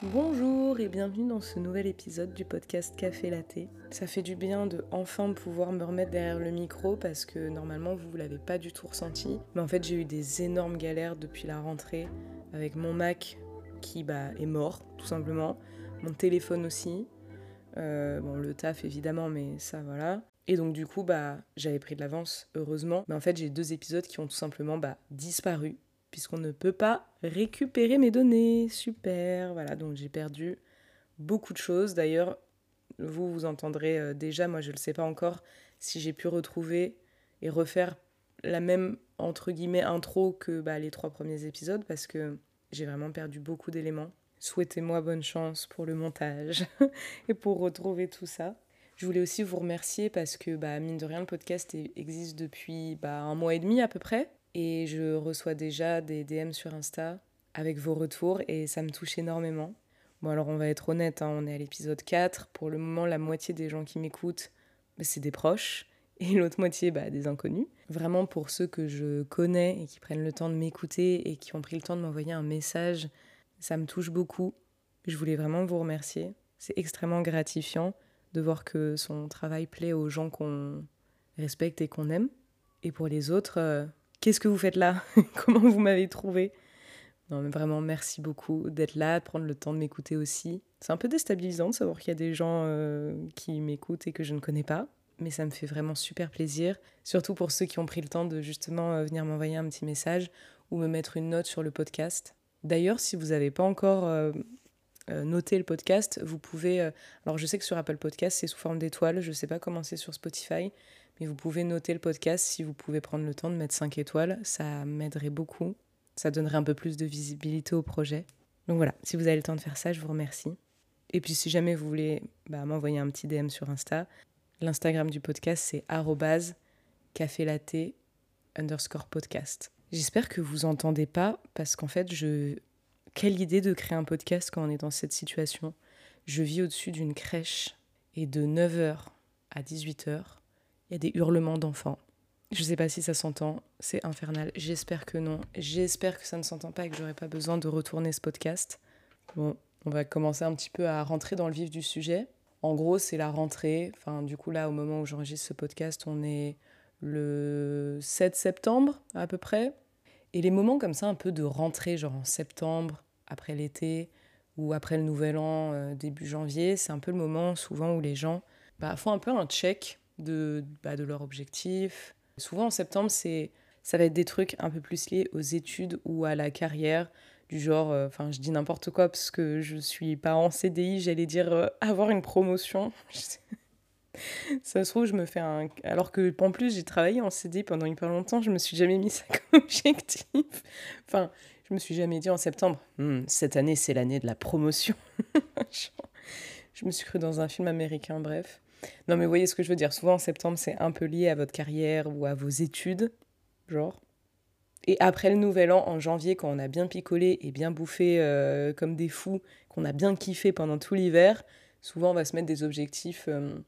Bonjour et bienvenue dans ce nouvel épisode du podcast Café Latte. Ça fait du bien de enfin pouvoir me remettre derrière le micro parce que normalement vous ne l'avez pas du tout ressenti. Mais en fait j'ai eu des énormes galères depuis la rentrée avec mon Mac qui bah, est mort tout simplement, mon téléphone aussi, euh, bon le taf évidemment mais ça voilà. Et donc du coup bah j'avais pris de l'avance heureusement. Mais en fait j'ai deux épisodes qui ont tout simplement bah, disparu puisqu'on ne peut pas récupérer mes données. Super, voilà, donc j'ai perdu beaucoup de choses. D'ailleurs, vous, vous entendrez euh, déjà, moi je ne le sais pas encore, si j'ai pu retrouver et refaire la même, entre guillemets, intro que bah, les trois premiers épisodes, parce que j'ai vraiment perdu beaucoup d'éléments. Souhaitez-moi bonne chance pour le montage et pour retrouver tout ça. Je voulais aussi vous remercier parce que, bah, mine de rien, le podcast existe depuis bah, un mois et demi à peu près et je reçois déjà des DM sur Insta avec vos retours et ça me touche énormément. Bon alors on va être honnête, hein, on est à l'épisode 4. Pour le moment, la moitié des gens qui m'écoutent, bah, c'est des proches et l'autre moitié, bah, des inconnus. Vraiment pour ceux que je connais et qui prennent le temps de m'écouter et qui ont pris le temps de m'envoyer un message, ça me touche beaucoup. Je voulais vraiment vous remercier. C'est extrêmement gratifiant de voir que son travail plaît aux gens qu'on respecte et qu'on aime. Et pour les autres, euh, Qu'est-ce que vous faites là Comment vous m'avez trouvé Non, mais vraiment, merci beaucoup d'être là, de prendre le temps de m'écouter aussi. C'est un peu déstabilisant de savoir qu'il y a des gens euh, qui m'écoutent et que je ne connais pas, mais ça me fait vraiment super plaisir, surtout pour ceux qui ont pris le temps de justement euh, venir m'envoyer un petit message ou me mettre une note sur le podcast. D'ailleurs, si vous n'avez pas encore euh, noté le podcast, vous pouvez... alors je sais que sur Apple Podcast, c'est sous forme d'étoiles, je ne sais pas comment c'est sur Spotify, mais vous pouvez noter le podcast si vous pouvez prendre le temps de mettre 5 étoiles. Ça m'aiderait beaucoup. Ça donnerait un peu plus de visibilité au projet. Donc voilà, si vous avez le temps de faire ça, je vous remercie. Et puis si jamais vous voulez bah, m'envoyer un petit DM sur Insta, l'Instagram du podcast c'est café underscore podcast. J'espère que vous entendez pas parce qu'en fait, je... quelle idée de créer un podcast quand on est dans cette situation? Je vis au-dessus d'une crèche et de 9h à 18h, il y a des hurlements d'enfants. Je sais pas si ça s'entend, c'est infernal. J'espère que non. J'espère que ça ne s'entend pas et que j'aurai pas besoin de retourner ce podcast. Bon, on va commencer un petit peu à rentrer dans le vif du sujet. En gros, c'est la rentrée. Enfin, du coup, là, au moment où j'enregistre ce podcast, on est le 7 septembre à peu près. Et les moments comme ça, un peu de rentrée, genre en septembre, après l'été ou après le nouvel an, euh, début janvier, c'est un peu le moment souvent où les gens bah, font un peu un check de, bah, de leur objectif. Souvent en septembre, c'est ça va être des trucs un peu plus liés aux études ou à la carrière, du genre, euh, enfin je dis n'importe quoi parce que je suis pas en CDI, j'allais dire euh, avoir une promotion. ça se trouve, je me fais un... Alors que en plus j'ai travaillé en CDI pendant hyper longtemps, je me suis jamais mis ça comme objectif. enfin, je me suis jamais dit en septembre, hmm, cette année c'est l'année de la promotion. je me suis cru dans un film américain, bref. Non, mais vous voyez ce que je veux dire. Souvent, en septembre, c'est un peu lié à votre carrière ou à vos études, genre. Et après le nouvel an, en janvier, quand on a bien picolé et bien bouffé euh, comme des fous, qu'on a bien kiffé pendant tout l'hiver, souvent on va se mettre des objectifs, euh,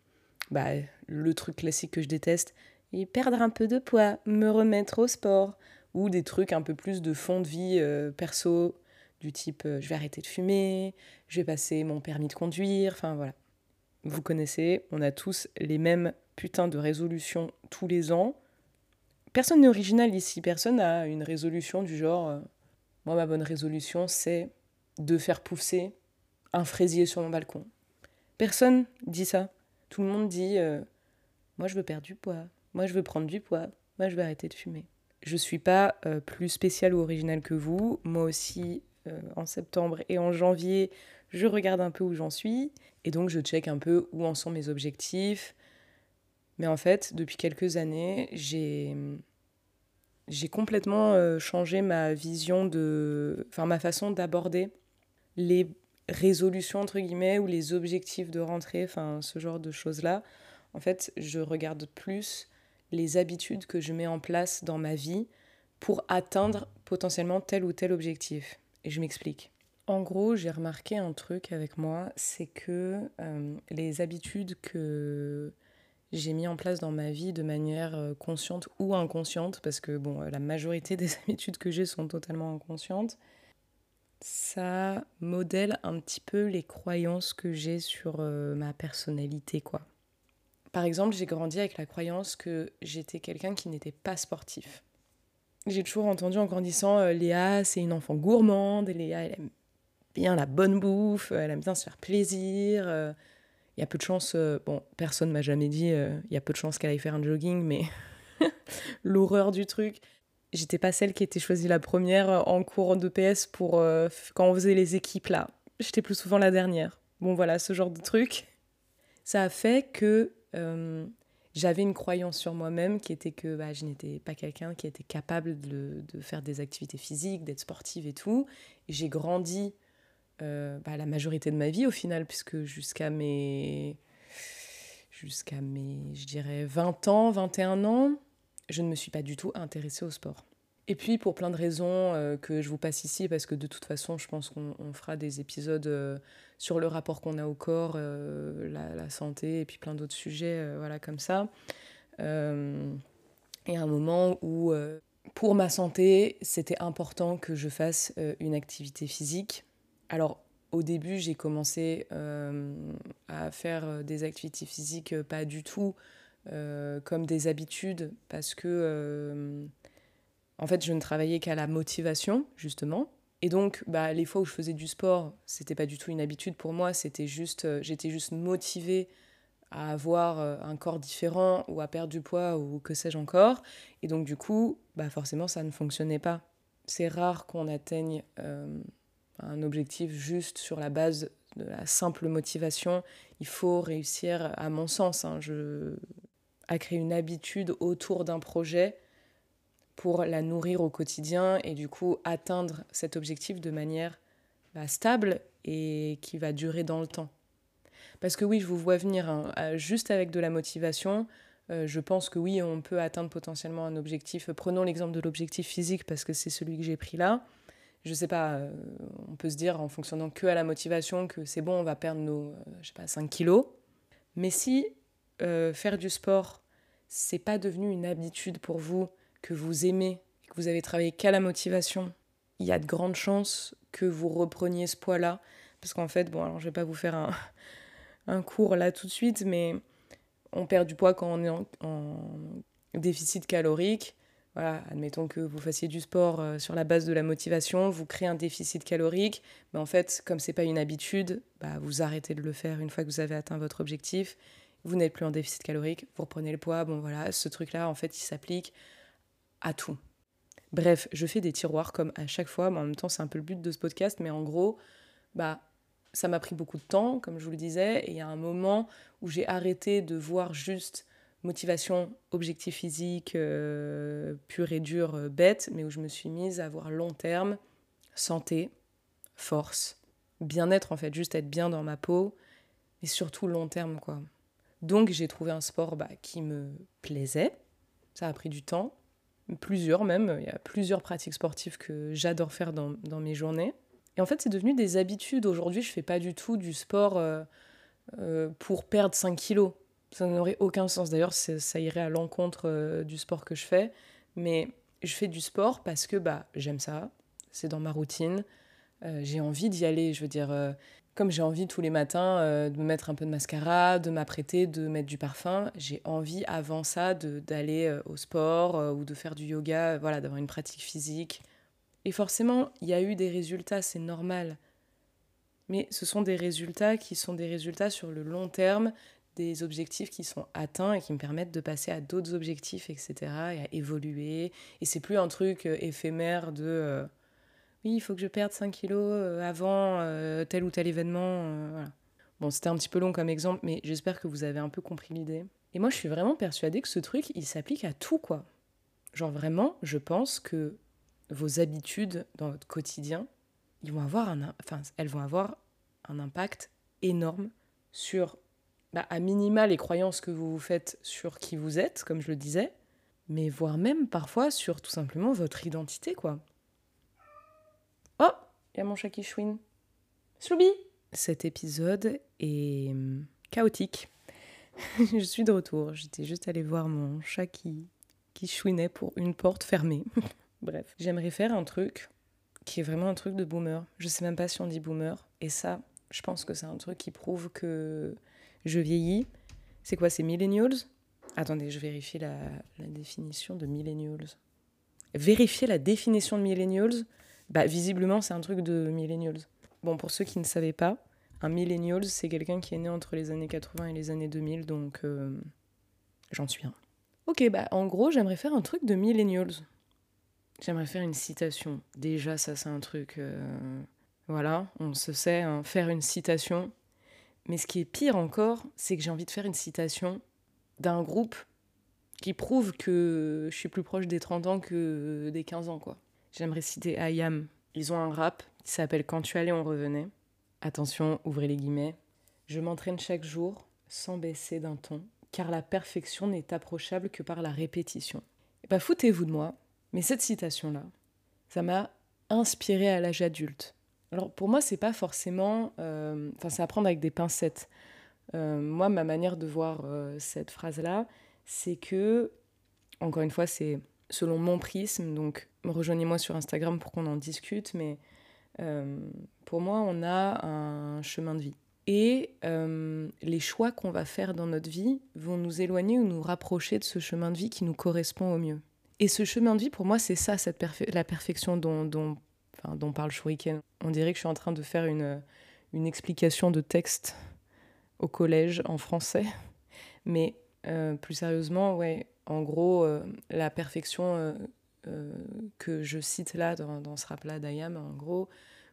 bah, le truc classique que je déteste, et perdre un peu de poids, me remettre au sport, ou des trucs un peu plus de fond de vie euh, perso, du type je vais arrêter de fumer, je vais passer mon permis de conduire, enfin voilà. Vous connaissez, on a tous les mêmes putains de résolutions tous les ans. Personne n'est original ici, personne n'a une résolution du genre euh, moi ma bonne résolution c'est de faire pousser un fraisier sur mon balcon. Personne dit ça. Tout le monde dit euh, moi je veux perdre du poids, moi je veux prendre du poids, moi je veux arrêter de fumer. Je suis pas euh, plus spécial ou original que vous. Moi aussi, en septembre et en janvier, je regarde un peu où j'en suis et donc je check un peu où en sont mes objectifs. Mais en fait, depuis quelques années, j'ai j'ai complètement euh, changé ma vision de enfin ma façon d'aborder les résolutions entre guillemets ou les objectifs de rentrée, enfin ce genre de choses-là. En fait, je regarde plus les habitudes que je mets en place dans ma vie pour atteindre potentiellement tel ou tel objectif. Et je m'explique. En gros, j'ai remarqué un truc avec moi, c'est que euh, les habitudes que j'ai mis en place dans ma vie de manière euh, consciente ou inconsciente, parce que bon, la majorité des habitudes que j'ai sont totalement inconscientes, ça modèle un petit peu les croyances que j'ai sur euh, ma personnalité. Par exemple, j'ai grandi avec la croyance que j'étais quelqu'un qui n'était pas sportif. J'ai toujours entendu en grandissant, euh, Léa, c'est une enfant gourmande, Léa, elle aime bien la bonne bouffe, elle aime bien se faire plaisir. Euh, il y a peu de chance, bon, personne m'a jamais dit, il y a peu de chance qu'elle aille faire un jogging, mais l'horreur du truc j'étais pas celle qui était choisie la première euh, en cours de PS pour euh, quand on faisait les équipes là. J'étais plus souvent la dernière. Bon voilà, ce genre de truc. Ça a fait que euh, j'avais une croyance sur moi-même qui était que bah, je n'étais pas quelqu'un qui était capable de, faire des activités physiques, d'être sportive et tout. j'ai grandi bah, la majorité de ma vie au final, puisque jusqu'à mes, jusqu'à mes, je dirais, 20 ans, 21 ans, je ne me suis pas du tout intéressée au sport. Et puis pour plein de raisons euh, que je vous passe ici, parce que de toute façon, je pense qu'on fera des épisodes euh, sur le rapport qu'on a au corps, euh, la, santé, et puis plein d'autres sujets, voilà, comme ça. et un moment où, pour ma santé, c'était important que je fasse une activité physique. Alors, au début, j'ai commencé à faire des activités physiques pas du tout euh, comme des habitudes parce que euh, en fait je ne travaillais qu'à la motivation justement. Et donc bah, les fois où je faisais du sport c'était pas du tout une habitude pour moi. C'était juste euh, j'étais juste motivée à avoir un corps différent ou à perdre du poids ou que sais-je encore. Et donc du coup bah forcément ça ne fonctionnait pas. C'est rare qu'on atteigne un objectif juste sur la base de la simple motivation, il faut réussir, à mon sens, hein, je, à créer une habitude autour d'un projet pour la nourrir au quotidien et du coup atteindre cet objectif de manière bah, stable et qui va durer dans le temps. Parce que oui, je vous vois venir hein, juste avec de la motivation. Euh, je pense que oui, on peut atteindre potentiellement un objectif. Prenons l'exemple de l'objectif physique parce que c'est celui que j'ai pris là. Je sais pas, euh, on peut se dire en fonctionnant que à la motivation que c'est bon, on va perdre nos, euh, je sais pas, 5 kilos. Mais si faire du sport c'est pas devenu une habitude pour vous, que vous aimez, que vous avez travaillé qu'à la motivation, il y a de grandes chances que vous repreniez ce poids-là. Parce qu'en fait, bon, alors je vais pas vous faire un, un, cours là tout de suite, mais on perd du poids quand on est en, déficit calorique. Voilà, admettons que vous fassiez du sport euh, sur la base de la motivation, vous créez un déficit calorique, mais en fait, comme c'est pas une habitude, bah, vous arrêtez de le faire une fois que vous avez atteint votre objectif. Vous n'êtes plus en déficit calorique, vous reprenez le poids, bon voilà, ce truc-là, en fait, il s'applique à tout. Bref, je fais des tiroirs comme à chaque fois, mais en même temps, c'est un peu le but de ce podcast, mais en gros, bah, ça m'a pris beaucoup de temps, comme je vous le disais, et il y a un moment où j'ai arrêté de voir juste motivation, objectif physique, euh, pur et dur, euh, bête, mais où je me suis mise à voir long terme, santé, force, bien-être en fait, juste être bien dans ma peau, et surtout long terme quoi. Donc j'ai trouvé un sport bah, qui me plaisait. Ça a pris du temps, plusieurs même. Il y a plusieurs pratiques sportives que j'adore faire dans, mes journées. Et en fait, c'est devenu des habitudes. Aujourd'hui, je fais pas du tout du sport euh, euh, pour perdre 5 kilos. Ça n'aurait aucun sens. D'ailleurs, ça irait à l'encontre euh, du sport que je fais. Mais je fais du sport parce que bah, j'aime ça. C'est dans ma routine. j'ai envie d'y aller. Je veux dire, comme j'ai envie tous les matins euh, de me mettre un peu de mascara, de m'apprêter, de mettre du parfum, j'ai envie avant ça d'aller euh, au sport euh, ou de faire du yoga, voilà, d'avoir une pratique physique. Et forcément, il y a eu des résultats, c'est normal. Mais ce sont des résultats qui sont des résultats sur le long terme, des objectifs qui sont atteints et qui me permettent de passer à d'autres objectifs, etc., et à évoluer. Et c'est plus un truc éphémère de oui, il faut que je perde 5 kilos euh, avant euh, tel ou tel événement. Euh, voilà. Bon, c'était un petit peu long comme exemple, mais j'espère que vous avez un peu compris l'idée. Et moi, je suis vraiment persuadée que ce truc, il s'applique à tout, quoi. Genre vraiment, je pense que vos habitudes dans votre quotidien, ils vont avoir un, enfin, elles vont avoir un impact énorme sur, bah, à minima, les croyances que vous vous faites sur qui vous êtes, comme je le disais, mais voire même parfois sur tout simplement votre identité, quoi. Oh, il y a mon chat qui chouine. Slooby Cet épisode est hum, chaotique. je suis de retour. J'étais juste allée voir mon chat qui, qui chouinait pour une porte fermée. Bref, j'aimerais faire un truc qui est vraiment un truc de boomer. Je sais même pas si on dit boomer. Et ça, je pense que c'est un truc qui prouve que je vieillis. C'est quoi, c'est millennials? Attendez, je vérifie la, définition de millennials. Vérifier la définition de millennials, bah visiblement c'est un truc de millennials. Bon, pour ceux qui ne savaient pas, un millennial, c'est quelqu'un qui est né entre les années 80 et les années 2000, donc euh, j'en suis un. Ok, bah en gros, j'aimerais faire un truc de millennials. J'aimerais faire une citation. Déjà, ça c'est un truc... Euh, voilà, on se sait, hein, faire une citation. Mais ce qui est pire encore, c'est que j'ai envie de faire une citation d'un groupe qui prouve que je suis plus proche des 30 ans que des 15 ans, quoi. J'aimerais citer IAM. Ils ont un rap qui s'appelle Quand tu allais, on revenait. Attention, ouvrez les guillemets. Je m'entraîne chaque jour sans baisser d'un ton, car la perfection n'est approchable que par la répétition. Et bah foutez-vous de moi, mais cette citation-là, ça m'a inspiré à l'âge adulte. Alors pour moi, c'est pas forcément. Euh, enfin, c'est à prendre avec des pincettes. Euh, moi, ma manière de voir euh, cette phrase-là, c'est que, encore une fois, c'est selon mon prisme, donc rejoignez-moi sur Instagram pour qu'on en discute, mais pour moi, on a un chemin de vie. Et les choix qu'on va faire dans notre vie vont nous éloigner ou nous rapprocher de ce chemin de vie qui nous correspond au mieux. Et ce chemin de vie, pour moi, c'est ça, cette la perfection dont, dont, dont parle Shuriken. On dirait que je suis en train de faire une, une explication de texte au collège en français. Mais euh, plus sérieusement, ouais, en gros, euh, la perfection euh, que je cite là dans, dans ce rap-là d'Ayam, en gros,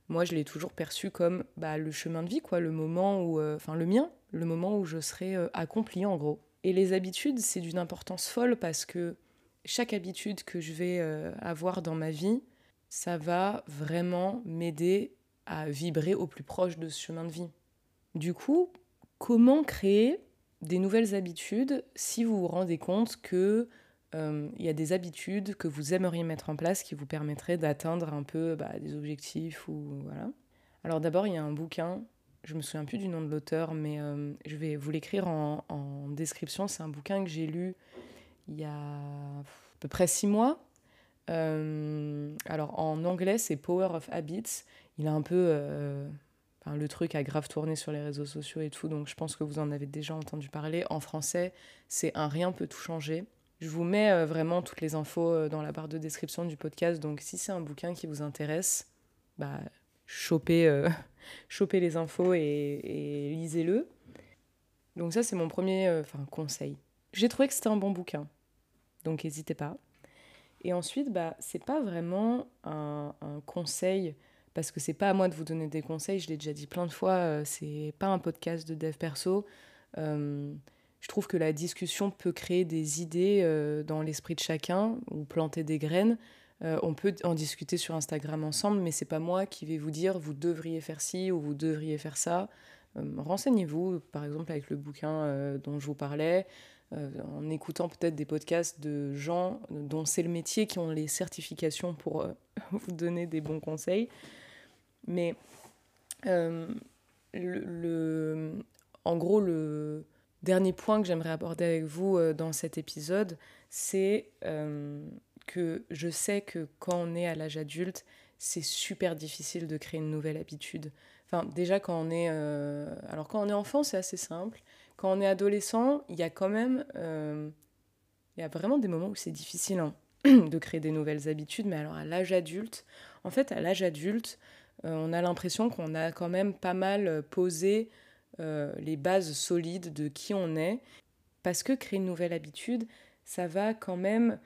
moi je l'ai toujours perçu comme bah, le chemin de vie, quoi, le moment où, enfin le mien, le moment où je serai accompli en gros. Et les habitudes, c'est d'une importance folle parce que chaque habitude que je vais avoir dans ma vie, ça va vraiment m'aider à vibrer au plus proche de ce chemin de vie. Du coup, comment créer des nouvelles habitudes si vous vous rendez compte que euh, y a des habitudes que vous aimeriez mettre en place qui vous permettraient d'atteindre un peu bah, des objectifs ou voilà. Alors d'abord, il y a un bouquin, je me souviens plus du nom de l'auteur, mais euh, je vais vous l'écrire en, en description. C'est un bouquin que j'ai lu il y a à peu près six mois. Euh, alors en anglais, c'est Power of Habits. Il a un peu. Euh, le truc a grave tourné sur les réseaux sociaux et tout, donc je pense que vous en avez déjà entendu parler. En français, c'est Un rien peut tout changer. Je vous mets euh, vraiment toutes les infos dans la barre de description du podcast, donc si c'est un bouquin qui vous intéresse, bah, chopez, chopez les infos et lisez-le. Donc ça, c'est mon premier conseil. J'ai trouvé que c'était un bon bouquin donc n'hésitez pas. Et ensuite, bah, c'est pas vraiment un, conseil, parce que c'est pas à moi de vous donner des conseils, je l'ai déjà dit plein de fois, euh, c'est pas un podcast de dev perso. Euh, je trouve que la discussion peut créer des idées euh, dans l'esprit de chacun ou planter des graines. on peut en discuter sur Instagram ensemble, mais c'est pas moi qui vais vous dire vous devriez faire ci ou vous devriez faire ça. Renseignez-vous, par exemple avec le bouquin dont je vous parlais. Euh, en écoutant peut-être des podcasts de gens dont c'est le métier, qui ont les certifications pour euh, vous donner des bons conseils. Mais euh, le, en gros, le dernier point que j'aimerais aborder avec vous dans cet épisode, c'est que je sais que quand on est à l'âge adulte, c'est super difficile de créer une nouvelle habitude. Enfin, déjà quand on est, alors quand on est enfant, c'est assez simple. Quand on est adolescent, il y a quand même. Euh, il y a vraiment des moments où c'est difficile hein, de créer des nouvelles habitudes, mais alors à l'âge adulte, en fait, à l'âge adulte, euh, on a l'impression qu'on a quand même pas mal euh, posé les bases solides de qui on est, parce que créer une nouvelle habitude, ça va quand même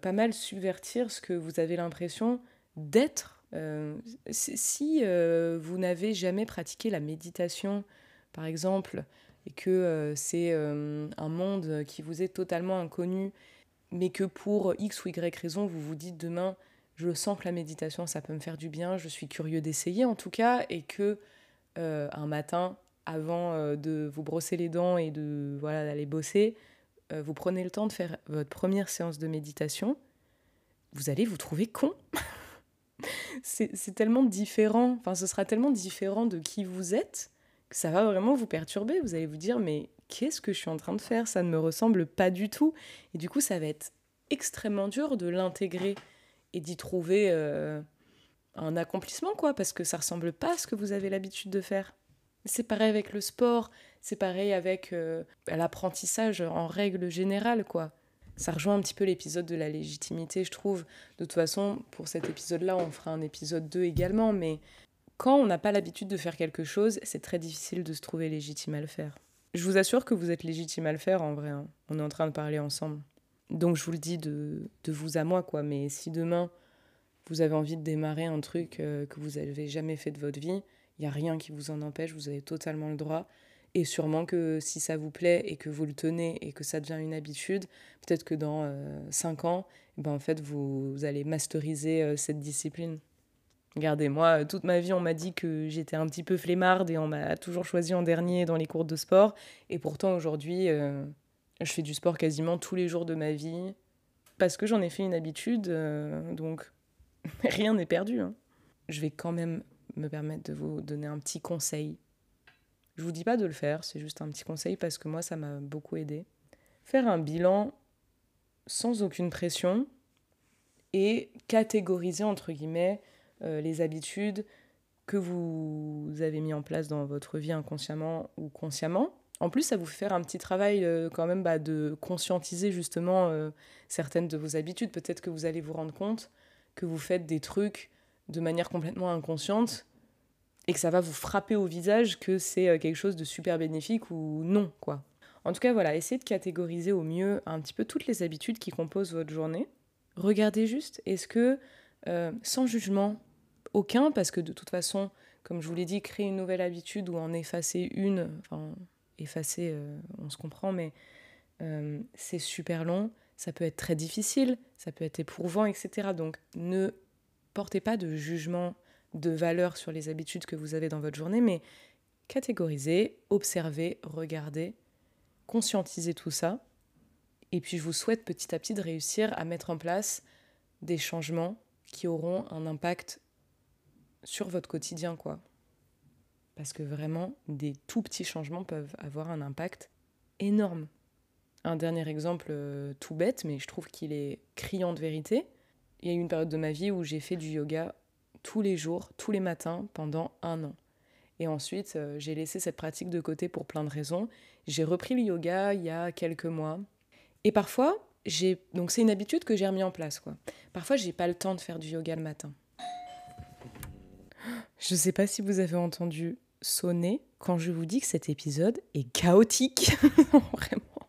pas mal subvertir ce que vous avez l'impression d'être. si vous n'avez jamais pratiqué la méditation, par exemple, et que euh, c'est euh, un monde qui vous est totalement inconnu, mais que pour X ou Y raison, vous vous dites demain, je sens que la méditation, ça peut me faire du bien, je suis curieux d'essayer en tout cas, et que euh, un matin, avant de vous brosser les dents et de voilà d'aller bosser, vous prenez le temps de faire votre première séance de méditation, vous allez vous trouver con. c'est tellement différent, enfin ce sera tellement différent de qui vous êtes ça va vraiment vous perturber. Vous allez vous dire, mais qu'est-ce que je suis en train de faire? Ça ne me ressemble pas du tout. Et du coup, ça va être extrêmement dur de l'intégrer et d'y trouver, euh, un accomplissement, quoi, parce que ça ressemble pas à ce que vous avez l'habitude de faire. C'est pareil avec le sport, c'est pareil avec euh, l'apprentissage en règle générale, quoi. Ça rejoint un petit peu l'épisode de la légitimité, je trouve. De toute façon, pour cet épisode-là, on fera un épisode 2 également, mais quand on n'a pas l'habitude de faire quelque chose, c'est très difficile de se trouver légitime à le faire. Je vous assure que vous êtes légitime à le faire en vrai. Hein. On est en train de parler ensemble. Donc je vous le dis de, de vous à moi, quoi. Mais si demain, vous avez envie de démarrer un truc euh, que vous n'avez jamais fait de votre vie, il n'y a rien qui vous en empêche, vous avez totalement le droit. Et sûrement que si ça vous plaît et que vous le tenez et que ça devient une habitude, peut-être que dans 5 euh, ans, eh ben en fait, vous, allez masteriser euh, cette discipline. Regardez, moi, toute ma vie, on m'a dit que j'étais un petit peu flemmarde et on m'a toujours choisi en dernier dans les cours de sport. Et pourtant, aujourd'hui, je fais du sport quasiment tous les jours de ma vie parce que j'en ai fait une habitude. donc, rien n'est perdu. Hein. Je vais quand même me permettre de vous donner un petit conseil. Je vous dis pas de le faire, c'est juste un petit conseil parce que moi ça m'a beaucoup aidé. Faire un bilan sans aucune pression et catégoriser entre guillemets euh, les habitudes que vous avez mis en place dans votre vie inconsciemment ou consciemment. En plus, ça vous fait faire un petit travail euh, quand même bah, de conscientiser justement euh, certaines de vos habitudes. Peut-être que vous allez vous rendre compte que vous faites des trucs de manière complètement inconsciente et que ça va vous frapper au visage que c'est euh, quelque chose de super bénéfique ou non, quoi. En tout cas, voilà, essayez de catégoriser au mieux un petit peu toutes les habitudes qui composent votre journée. Regardez juste, est-ce que, euh, sans jugement aucun, parce que de toute façon, comme je vous l'ai dit, créer une nouvelle habitude ou en effacer une, enfin, effacer, euh, on se comprend, mais c'est super long ça peut être très difficile, ça peut être éprouvant, etc. Donc ne portez pas de jugement de valeur sur les habitudes que vous avez dans votre journée, mais catégorisez, observez, regardez, conscientisez tout ça. Et puis je vous souhaite petit à petit de réussir à mettre en place des changements qui auront un impact sur votre quotidien, quoi. Parce que vraiment, des tout petits changements peuvent avoir un impact énorme. Un dernier exemple euh, tout bête, mais je trouve qu'il est criant de vérité. Il y a eu une période de ma vie où j'ai fait du yoga tous les jours, tous les matins, pendant un an. Et ensuite, euh, j'ai laissé cette pratique de côté pour plein de raisons. J'ai repris le yoga il y a quelques mois. Et parfois, j'ai donc c'est une habitude que j'ai remis en place quoi. Parfois, j'ai pas le temps de faire du yoga le matin. Je sais pas si vous avez entendu sonner quand je vous dis que cet épisode est chaotique. Vraiment.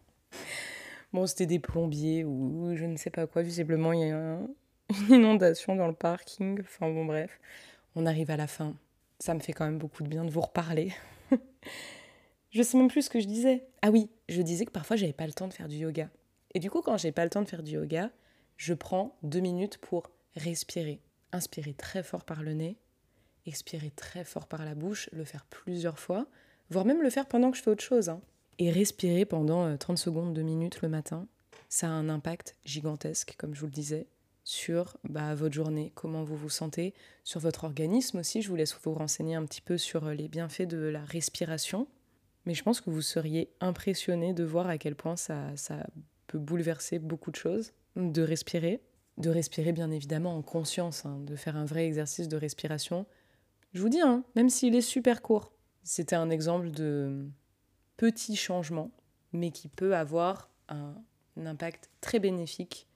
Bon, c'était des plombiers ou je ne sais pas quoi. Visiblement, il y a une inondation dans le parking. Enfin bon, bref. On arrive à la fin. Ça me fait quand même beaucoup de bien de vous reparler. je sais même plus ce que je disais. Ah oui, je disais que parfois j'avais pas le temps de faire du yoga. Et du coup, quand j'ai pas le temps de faire du yoga, je prends deux minutes pour respirer. Inspirer très fort par le nez, expirer très fort par la bouche, le faire plusieurs fois, voire même le faire pendant que je fais autre chose. Hein. Et respirer pendant 30 euh, secondes, 2 minutes le matin, ça a un impact gigantesque, comme je vous le disais, sur bah, votre journée, comment vous vous sentez, sur votre organisme aussi. Je vous laisse vous renseigner un petit peu sur euh, les bienfaits de la respiration. Mais je pense que vous seriez impressionné de voir à quel point ça, ça peut bouleverser beaucoup de choses. De respirer, de respirer bien évidemment en conscience, hein, de faire un vrai exercice de respiration. Je vous dis, hein, même s'il est super court, c'était un exemple de, petit changement, mais qui peut avoir un, impact très bénéfique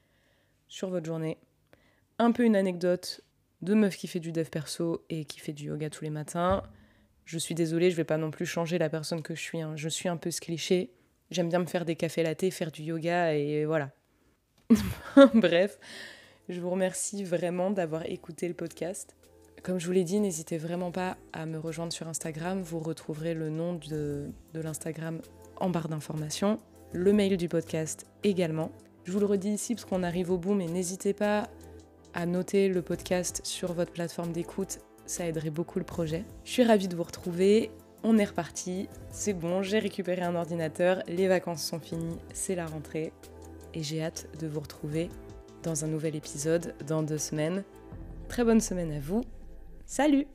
sur votre journée. Un peu une anecdote de meuf qui fait du dev perso et qui fait du yoga tous les matins. Je suis désolée, je vais pas non plus changer la personne que je suis. Hein. Je suis un peu ce cliché. J'aime bien me faire des cafés latés, faire du yoga et voilà. Bref, je vous remercie vraiment d'avoir écouté le podcast. Comme je vous l'ai dit, n'hésitez vraiment pas à me rejoindre sur Instagram. Vous retrouverez le nom de, l'Instagram en barre d'informations, le mail du podcast également. Je vous le redis ici parce qu'on arrive au bout, mais n'hésitez pas à noter le podcast sur votre plateforme d'écoute, ça aiderait beaucoup le projet. Je suis ravie de vous retrouver, on est reparti, c'est bon, j'ai récupéré un ordinateur, les vacances sont finies, c'est la rentrée, et j'ai hâte de vous retrouver dans un nouvel épisode dans deux semaines. Très bonne semaine à vous Salut